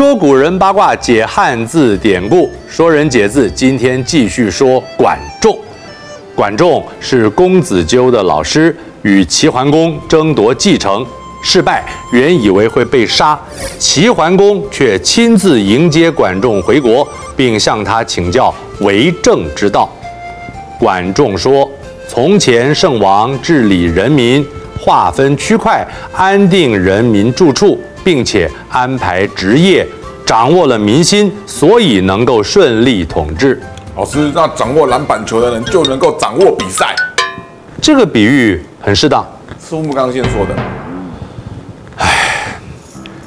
说古人八卦，解汉字典故，说人解字。今天继续说管仲。管仲是公子纠的老师，与齐桓公争夺继承，失败，原以为会被杀，齐桓公却亲自迎接管仲回国，并向他请教为政之道。管仲说：“从前圣王治理人民，划分区块，安定人民住处。”并且安排职业，掌握了民心，所以能够顺利统治。老师，那掌握篮板球的人就能够掌握比赛？这个比喻很适当。苏木刚先说的。唉，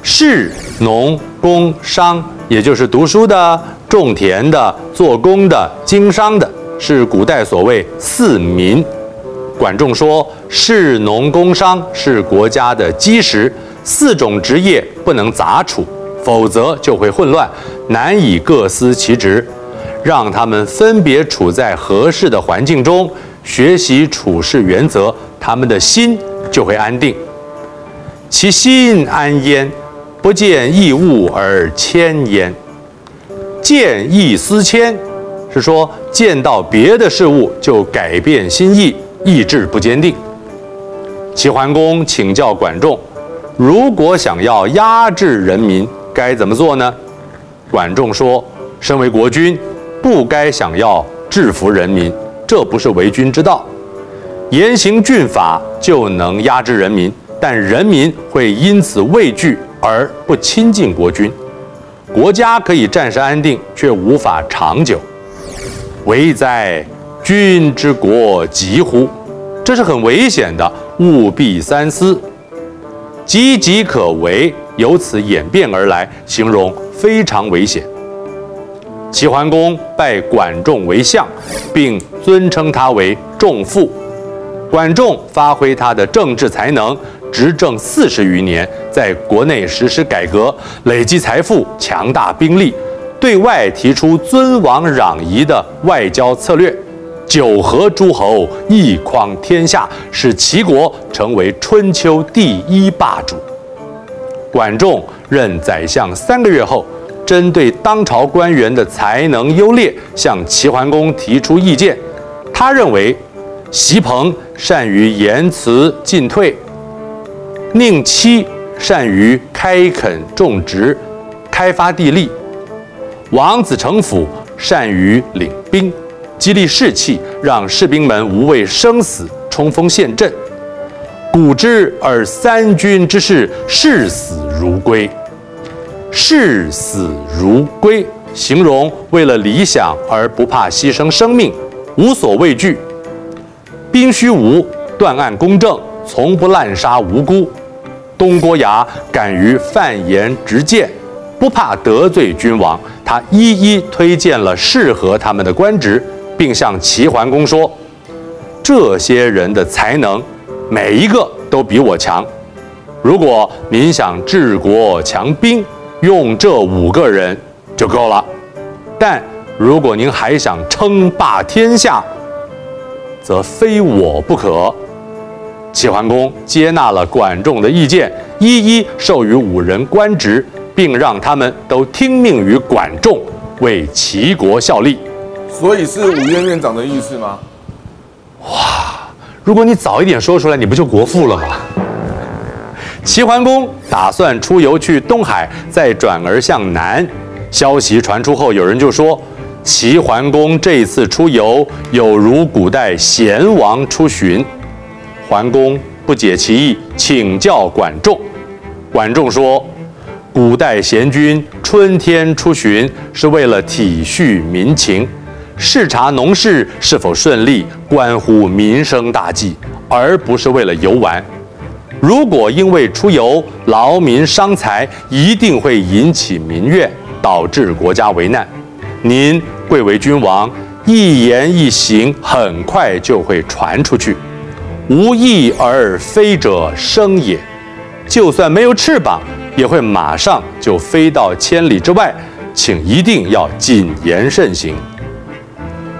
士、农、工、商，也就是读书的、种田的、做工的、经商的，是古代所谓四民。管仲说，士、农、工、商是国家的基石。四种职业不能杂处，否则就会混乱，难以各司其职。让他们分别处在合适的环境中，学习处事原则，他们的心就会安定。其心安焉，不见异物而迁焉。见异思迁，是说见到别的事物就改变心意，意志不坚定。齐桓公请教管仲。如果想要压制人民，该怎么做呢？管仲说：“身为国君，不该想要制服人民，这不是为君之道。严刑峻法就能压制人民，但人民会因此畏惧而不亲近国君。国家可以暂时安定，却无法长久。危哉！君之国急乎？这是很危险的，务必三思。”岌岌可危，由此演变而来，形容非常危险。齐桓公拜管仲为相，并尊称他为仲父。管仲发挥他的政治才能，执政四十余年，在国内实施改革，累积财富，强大兵力，对外提出尊王攘夷的外交策略。九合诸侯，一匡天下，使齐国成为春秋第一霸主。管仲任宰相三个月后，针对当朝官员的才能优劣，向齐桓公提出意见。他认为，隰朋善于言辞进退，宁戚善于开垦种植、开发地利，王子成父善于领兵。激励士气，让士兵们无畏生死，冲锋陷阵。古之而三军之士，视死如归。视死如归，形容为了理想而不怕牺牲生命，无所畏惧。兵虚无，断案公正，从不滥杀无辜。东郭牙敢于犯言直谏，不怕得罪君王。他一一推荐了适合他们的官职。并向齐桓公说：“这些人的才能，每一个都比我强。如果您想治国强兵，用这五个人就够了。但如果您还想称霸天下，则非我不可。”齐桓公接纳了管仲的意见，一一授予五人官职，并让他们都听命于管仲，为齐国效力。所以是五院院长的意思吗？哇！如果你早一点说出来，你不就国父了吗？齐桓公打算出游去东海，再转而向南。消息传出后，有人就说：齐桓公这次出游，有如古代贤王出巡。桓公不解其意，请教管仲。管仲说：古代贤君春天出巡，是为了体恤民情。视察农事是否顺利，关乎民生大计，而不是为了游玩。如果因为出游劳民伤财，一定会引起民怨，导致国家危难。您贵为君王，一言一行很快就会传出去。无翼而飞者生也，就算没有翅膀，也会马上就飞到千里之外。请一定要谨言慎行。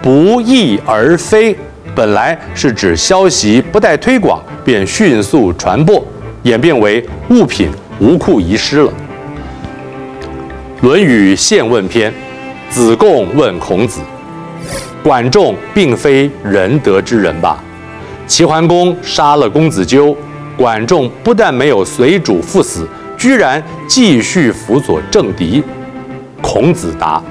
不翼而飞，本来是指消息不待推广便迅速传播，演变为物品无库遗失了。《论语宪问篇》，子贡问孔子：“管仲并非仁德之人吧？齐桓公杀了公子纠，管仲不但没有随主赴死，居然继续辅佐政敌。”孔子答：“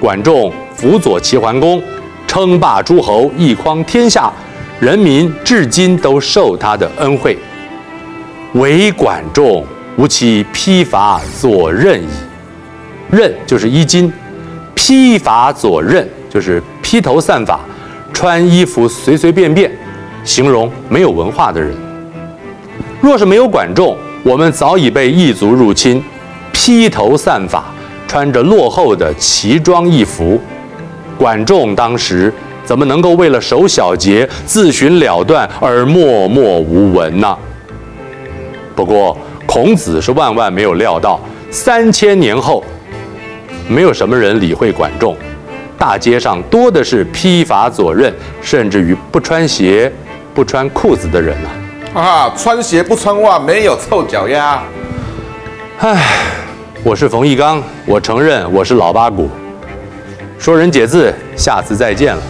管仲辅佐齐桓公，称霸诸侯，一匡天下，人民至今都受他的恩惠。唯管仲。”吾其披发左衽矣，衽就是衣襟，披发左衽就是披头散发，穿衣服随随便便，形容没有文化的人。若是没有管仲，我们早已被异族入侵，披头散发，穿着落后的奇装异服。管仲当时怎么能够为了守小节、自寻了断而默默无闻呢？不过。孔子是万万没有料到，三千年后，没有什么人理会管仲，大街上多的是披发左衽，甚至于不穿鞋、不穿裤子的人呢、啊。啊，穿鞋不穿袜，没有臭脚丫。唉，我是冯一刚，我承认我是老八股。说人解字，下次再见了。